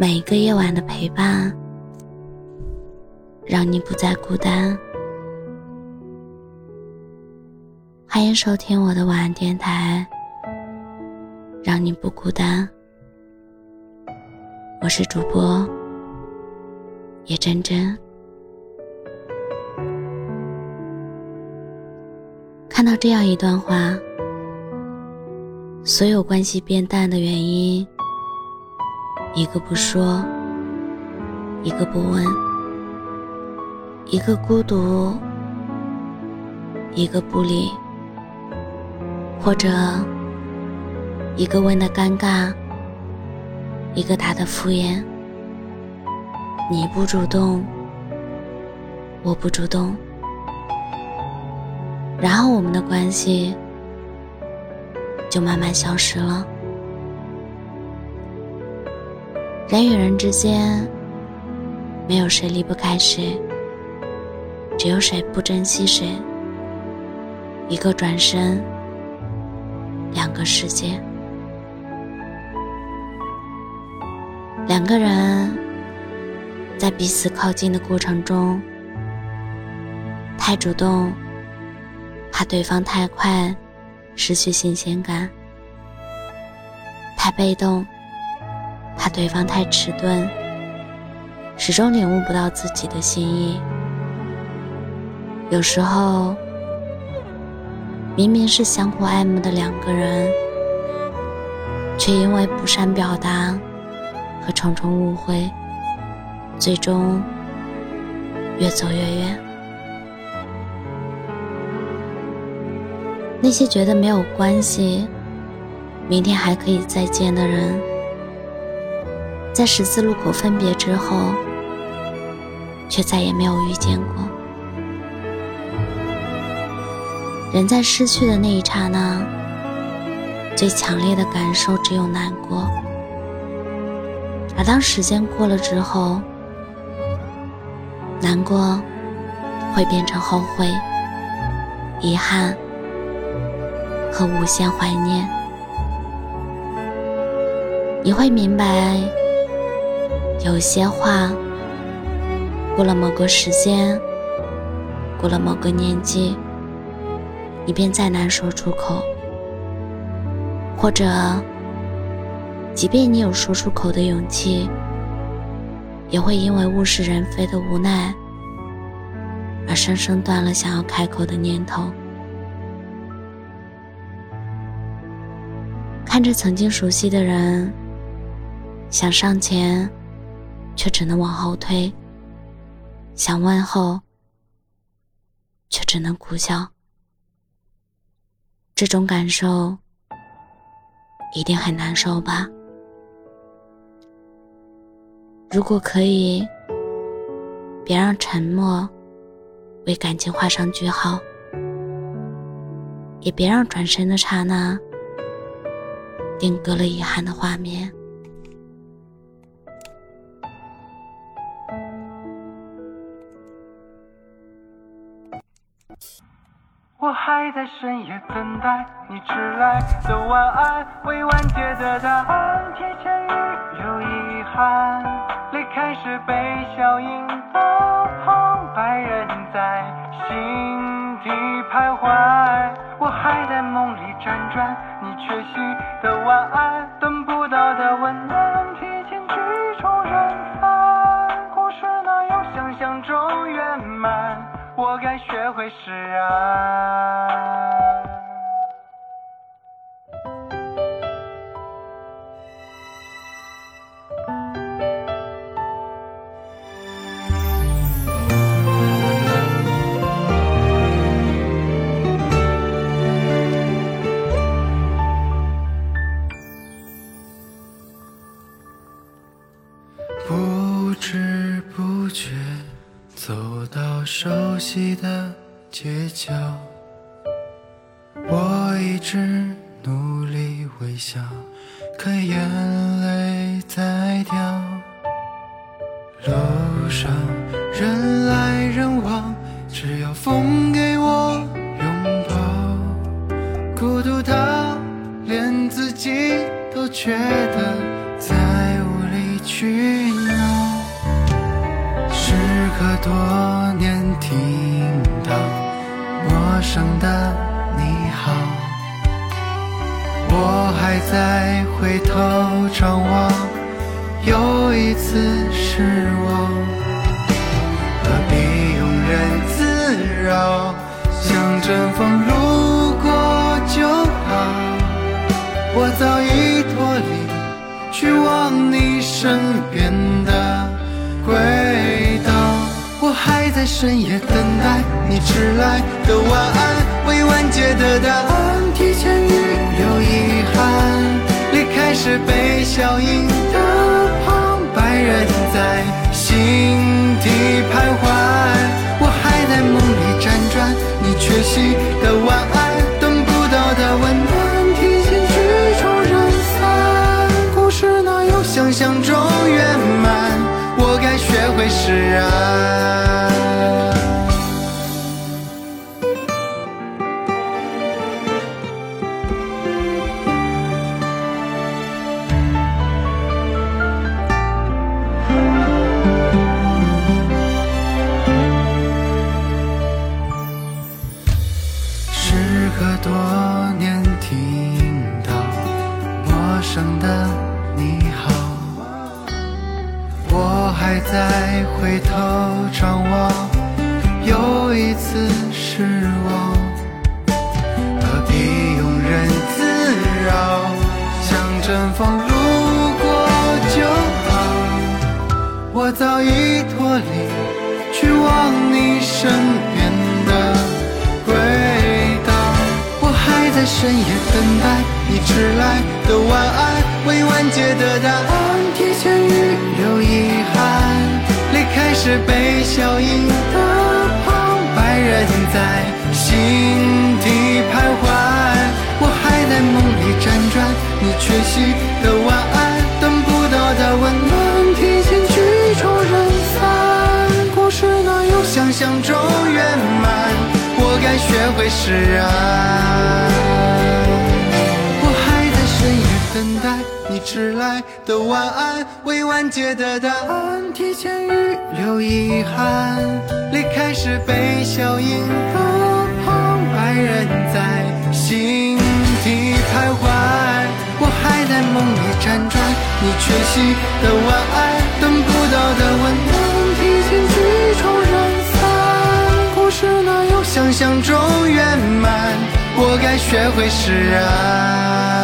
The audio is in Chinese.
每一个夜晚的陪伴，让你不再孤单。欢迎收听我的晚安电台，让你不孤单。我是主播叶真真。看到这样一段话：所有关系变淡的原因。一个不说，一个不问，一个孤独，一个不理，或者一个问的尴尬，一个答的敷衍。你不主动，我不主动，然后我们的关系就慢慢消失了。人与人之间，没有谁离不开谁，只有谁不珍惜谁。一个转身，两个世界。两个人在彼此靠近的过程中，太主动，怕对方太快失去新鲜感；太被动。对方太迟钝，始终领悟不到自己的心意。有时候，明明是相互爱慕的两个人，却因为不善表达和重重误会，最终越走越远。那些觉得没有关系，明天还可以再见的人。在十字路口分别之后，却再也没有遇见过。人在失去的那一刹那，最强烈的感受只有难过；而当时间过了之后，难过会变成后悔、遗憾和无限怀念。你会明白。有些话，过了某个时间，过了某个年纪，你便再难说出口；或者，即便你有说出口的勇气，也会因为物是人非的无奈，而生生断了想要开口的念头。看着曾经熟悉的人，想上前。却只能往后退，想问候，却只能苦笑。这种感受一定很难受吧？如果可以，别让沉默为感情画上句号，也别让转身的刹那定格了遗憾的画面。我还在深夜等待你迟来的晚安，未完结的答案，提前预留遗憾。离开时被笑迎的旁白，人在心底徘徊。我还在梦里辗转，你缺席的晚安，等不到的温暖，提前曲终人散。故事哪有想象中圆满？我该学释然。不知不觉。走到熟悉的街角，我一直努力微笑，可眼泪在掉。路上人来人往，只要风给我拥抱，孤独到连自己都觉得在无理。去呢？时时隔多年，听到陌生的你好，我还在回头张望，又一次失望。何必庸人自扰？像阵风路过就好。我早已脱离。去往你身边深夜等待你迟来的晚安，未完结的答案，提前预留遗憾。离开时被笑迎的旁白仍在心底身边的轨道。我还在深夜等待你迟来的晚安，未完结的答案，提前预留遗憾。离开时被笑迎的中圆满？我该学会释然。我还在深夜等待你迟来的晚安，未完结的答案，提前预留遗憾。离开时被笑迎的旁白人在心底徘徊。我还在梦里辗转，你缺席的晚安，等不到的温暖，想象中圆满？我该学会释然。